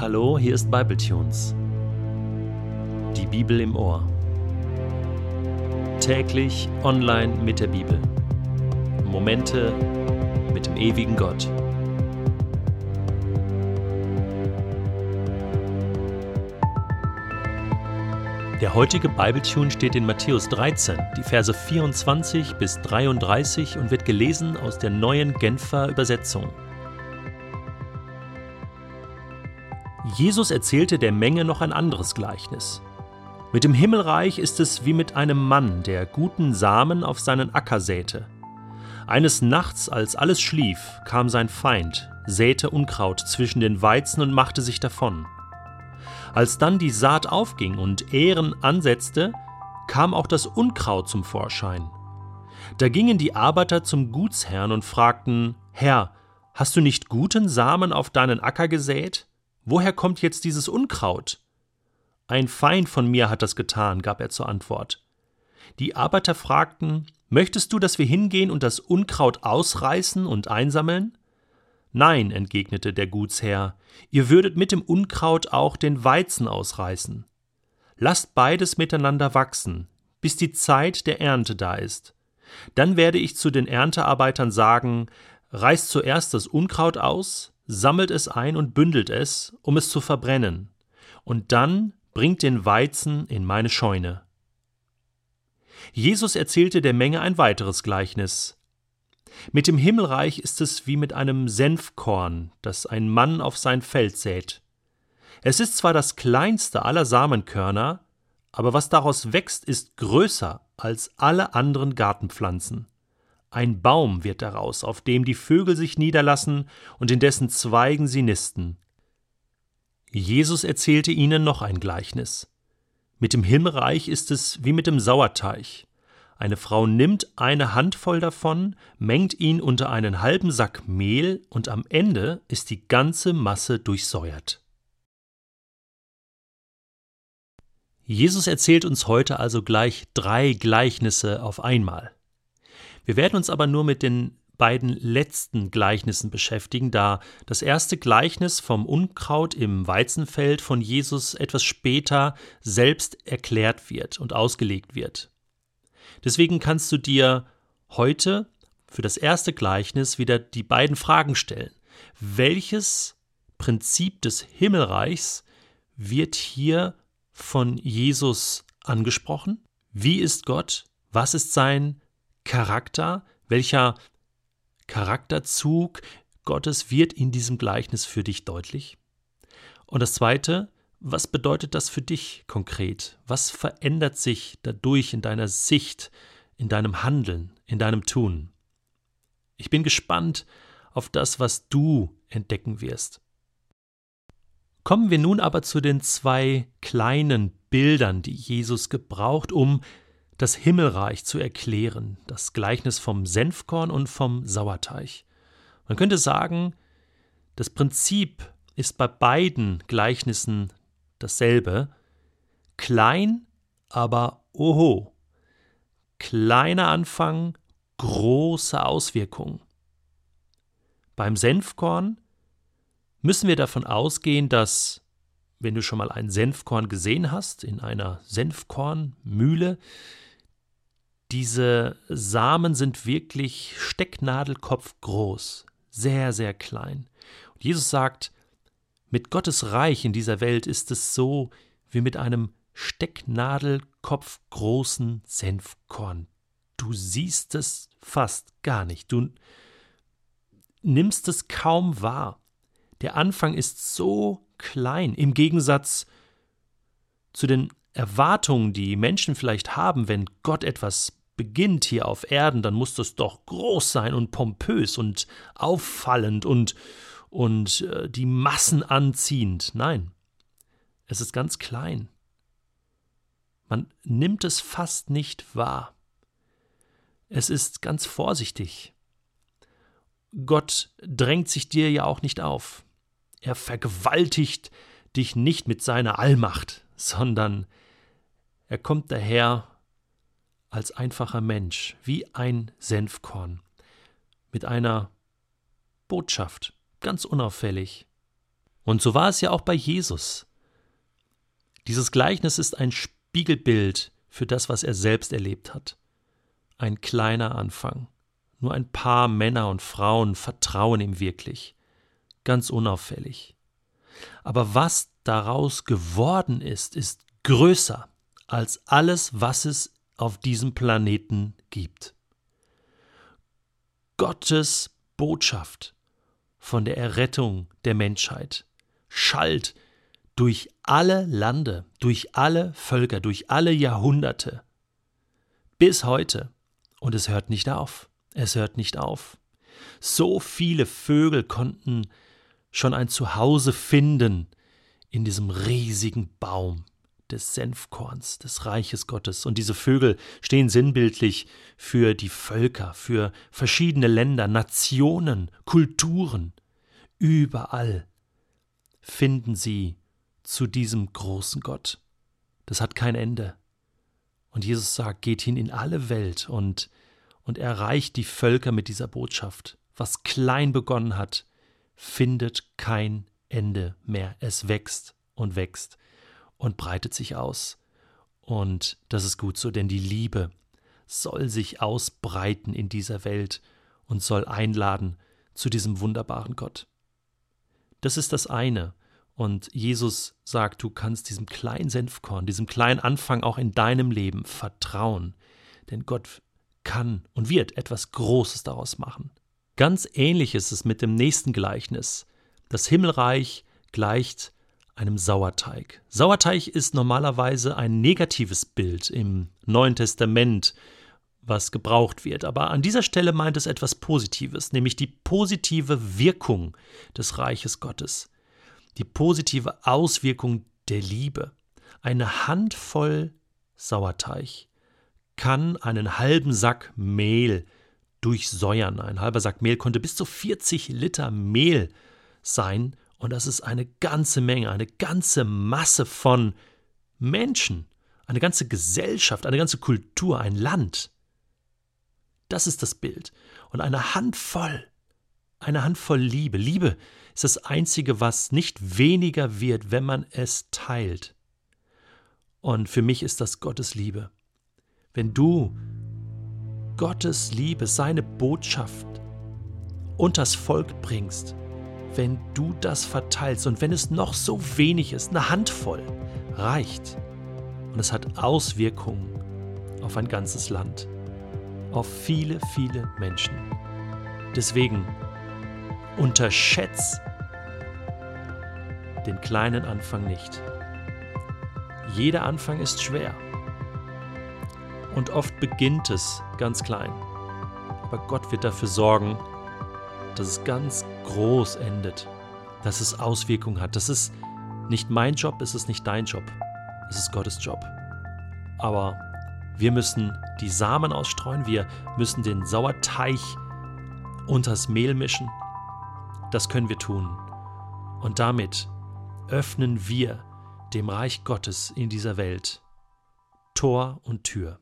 Hallo, hier ist Bibletunes. Die Bibel im Ohr. Täglich online mit der Bibel. Momente mit dem ewigen Gott. Der heutige Bibletune steht in Matthäus 13, die Verse 24 bis 33 und wird gelesen aus der neuen Genfer Übersetzung. Jesus erzählte der Menge noch ein anderes Gleichnis. Mit dem Himmelreich ist es wie mit einem Mann, der guten Samen auf seinen Acker säte. Eines Nachts, als alles schlief, kam sein Feind, säte Unkraut zwischen den Weizen und machte sich davon. Als dann die Saat aufging und Ähren ansetzte, kam auch das Unkraut zum Vorschein. Da gingen die Arbeiter zum Gutsherrn und fragten, Herr, hast du nicht guten Samen auf deinen Acker gesät? Woher kommt jetzt dieses Unkraut? Ein Feind von mir hat das getan, gab er zur Antwort. Die Arbeiter fragten, Möchtest du, dass wir hingehen und das Unkraut ausreißen und einsammeln? Nein, entgegnete der Gutsherr, ihr würdet mit dem Unkraut auch den Weizen ausreißen. Lasst beides miteinander wachsen, bis die Zeit der Ernte da ist. Dann werde ich zu den Erntearbeitern sagen, reißt zuerst das Unkraut aus, sammelt es ein und bündelt es, um es zu verbrennen, und dann bringt den Weizen in meine Scheune. Jesus erzählte der Menge ein weiteres Gleichnis. Mit dem Himmelreich ist es wie mit einem Senfkorn, das ein Mann auf sein Feld sät. Es ist zwar das kleinste aller Samenkörner, aber was daraus wächst, ist größer als alle anderen Gartenpflanzen. Ein Baum wird daraus, auf dem die Vögel sich niederlassen und in dessen Zweigen sie nisten. Jesus erzählte ihnen noch ein Gleichnis. Mit dem Himmelreich ist es wie mit dem Sauerteig. Eine Frau nimmt eine Handvoll davon, mengt ihn unter einen halben Sack Mehl und am Ende ist die ganze Masse durchsäuert. Jesus erzählt uns heute also gleich drei Gleichnisse auf einmal. Wir werden uns aber nur mit den beiden letzten Gleichnissen beschäftigen, da das erste Gleichnis vom Unkraut im Weizenfeld von Jesus etwas später selbst erklärt wird und ausgelegt wird. Deswegen kannst du dir heute für das erste Gleichnis wieder die beiden Fragen stellen. Welches Prinzip des Himmelreichs wird hier von Jesus angesprochen? Wie ist Gott? Was ist sein Charakter? Welcher Charakterzug Gottes wird in diesem Gleichnis für dich deutlich? Und das Zweite, was bedeutet das für dich konkret? Was verändert sich dadurch in deiner Sicht, in deinem Handeln, in deinem Tun? Ich bin gespannt auf das, was du entdecken wirst. Kommen wir nun aber zu den zwei kleinen Bildern, die Jesus gebraucht, um das Himmelreich zu erklären, das Gleichnis vom Senfkorn und vom Sauerteig. Man könnte sagen, das Prinzip ist bei beiden Gleichnissen dasselbe. Klein, aber oho. Kleiner Anfang, große Auswirkungen. Beim Senfkorn müssen wir davon ausgehen, dass, wenn du schon mal ein Senfkorn gesehen hast, in einer Senfkornmühle, diese Samen sind wirklich Stecknadelkopf groß, sehr, sehr klein. Und Jesus sagt, mit Gottes Reich in dieser Welt ist es so wie mit einem Stecknadelkopf großen Senfkorn. Du siehst es fast gar nicht. Du nimmst es kaum wahr. Der Anfang ist so klein im Gegensatz zu den Erwartungen, die Menschen vielleicht haben, wenn Gott etwas beginnt hier auf Erden, dann muss das doch groß sein und pompös und auffallend und und äh, die Massen anziehend. Nein, es ist ganz klein. Man nimmt es fast nicht wahr. Es ist ganz vorsichtig. Gott drängt sich dir ja auch nicht auf. Er vergewaltigt dich nicht mit seiner Allmacht, sondern er kommt daher als einfacher Mensch, wie ein Senfkorn, mit einer Botschaft, ganz unauffällig. Und so war es ja auch bei Jesus. Dieses Gleichnis ist ein Spiegelbild für das, was er selbst erlebt hat. Ein kleiner Anfang. Nur ein paar Männer und Frauen vertrauen ihm wirklich. Ganz unauffällig. Aber was daraus geworden ist, ist größer als alles, was es auf diesem Planeten gibt. Gottes Botschaft von der Errettung der Menschheit schallt durch alle Lande, durch alle Völker, durch alle Jahrhunderte bis heute. Und es hört nicht auf. Es hört nicht auf. So viele Vögel konnten schon ein Zuhause finden in diesem riesigen Baum des Senfkorns, des Reiches Gottes. Und diese Vögel stehen sinnbildlich für die Völker, für verschiedene Länder, Nationen, Kulturen. Überall finden sie zu diesem großen Gott. Das hat kein Ende. Und Jesus sagt, geht hin in alle Welt und, und erreicht die Völker mit dieser Botschaft. Was klein begonnen hat, findet kein Ende mehr. Es wächst und wächst und breitet sich aus. Und das ist gut so, denn die Liebe soll sich ausbreiten in dieser Welt und soll einladen zu diesem wunderbaren Gott. Das ist das eine. Und Jesus sagt, du kannst diesem kleinen Senfkorn, diesem kleinen Anfang auch in deinem Leben vertrauen. Denn Gott kann und wird etwas Großes daraus machen. Ganz ähnlich ist es mit dem nächsten Gleichnis. Das Himmelreich gleicht einem Sauerteig. Sauerteig ist normalerweise ein negatives Bild im Neuen Testament, was gebraucht wird. Aber an dieser Stelle meint es etwas Positives, nämlich die positive Wirkung des Reiches Gottes die positive Auswirkung der Liebe. Eine Handvoll Sauerteig kann einen halben Sack Mehl durchsäuern. Ein halber Sack Mehl konnte bis zu 40 Liter Mehl sein und das ist eine ganze Menge, eine ganze Masse von Menschen, eine ganze Gesellschaft, eine ganze Kultur, ein Land. Das ist das Bild. Und eine Handvoll, eine Handvoll Liebe. Liebe ist das Einzige, was nicht weniger wird, wenn man es teilt. Und für mich ist das Gottes Liebe. Wenn du Gottes Liebe, seine Botschaft unters Volk bringst, wenn du das verteilst und wenn es noch so wenig ist, eine Handvoll reicht. Und es hat Auswirkungen auf ein ganzes Land, auf viele, viele Menschen. Deswegen Unterschätz den kleinen Anfang nicht. Jeder Anfang ist schwer. Und oft beginnt es ganz klein. Aber Gott wird dafür sorgen, dass es ganz groß endet, dass es Auswirkungen hat. Das ist nicht mein Job, es ist nicht dein Job, es ist Gottes Job. Aber wir müssen die Samen ausstreuen, wir müssen den Sauerteig unters Mehl mischen das können wir tun. Und damit öffnen wir dem Reich Gottes in dieser Welt Tor und Tür.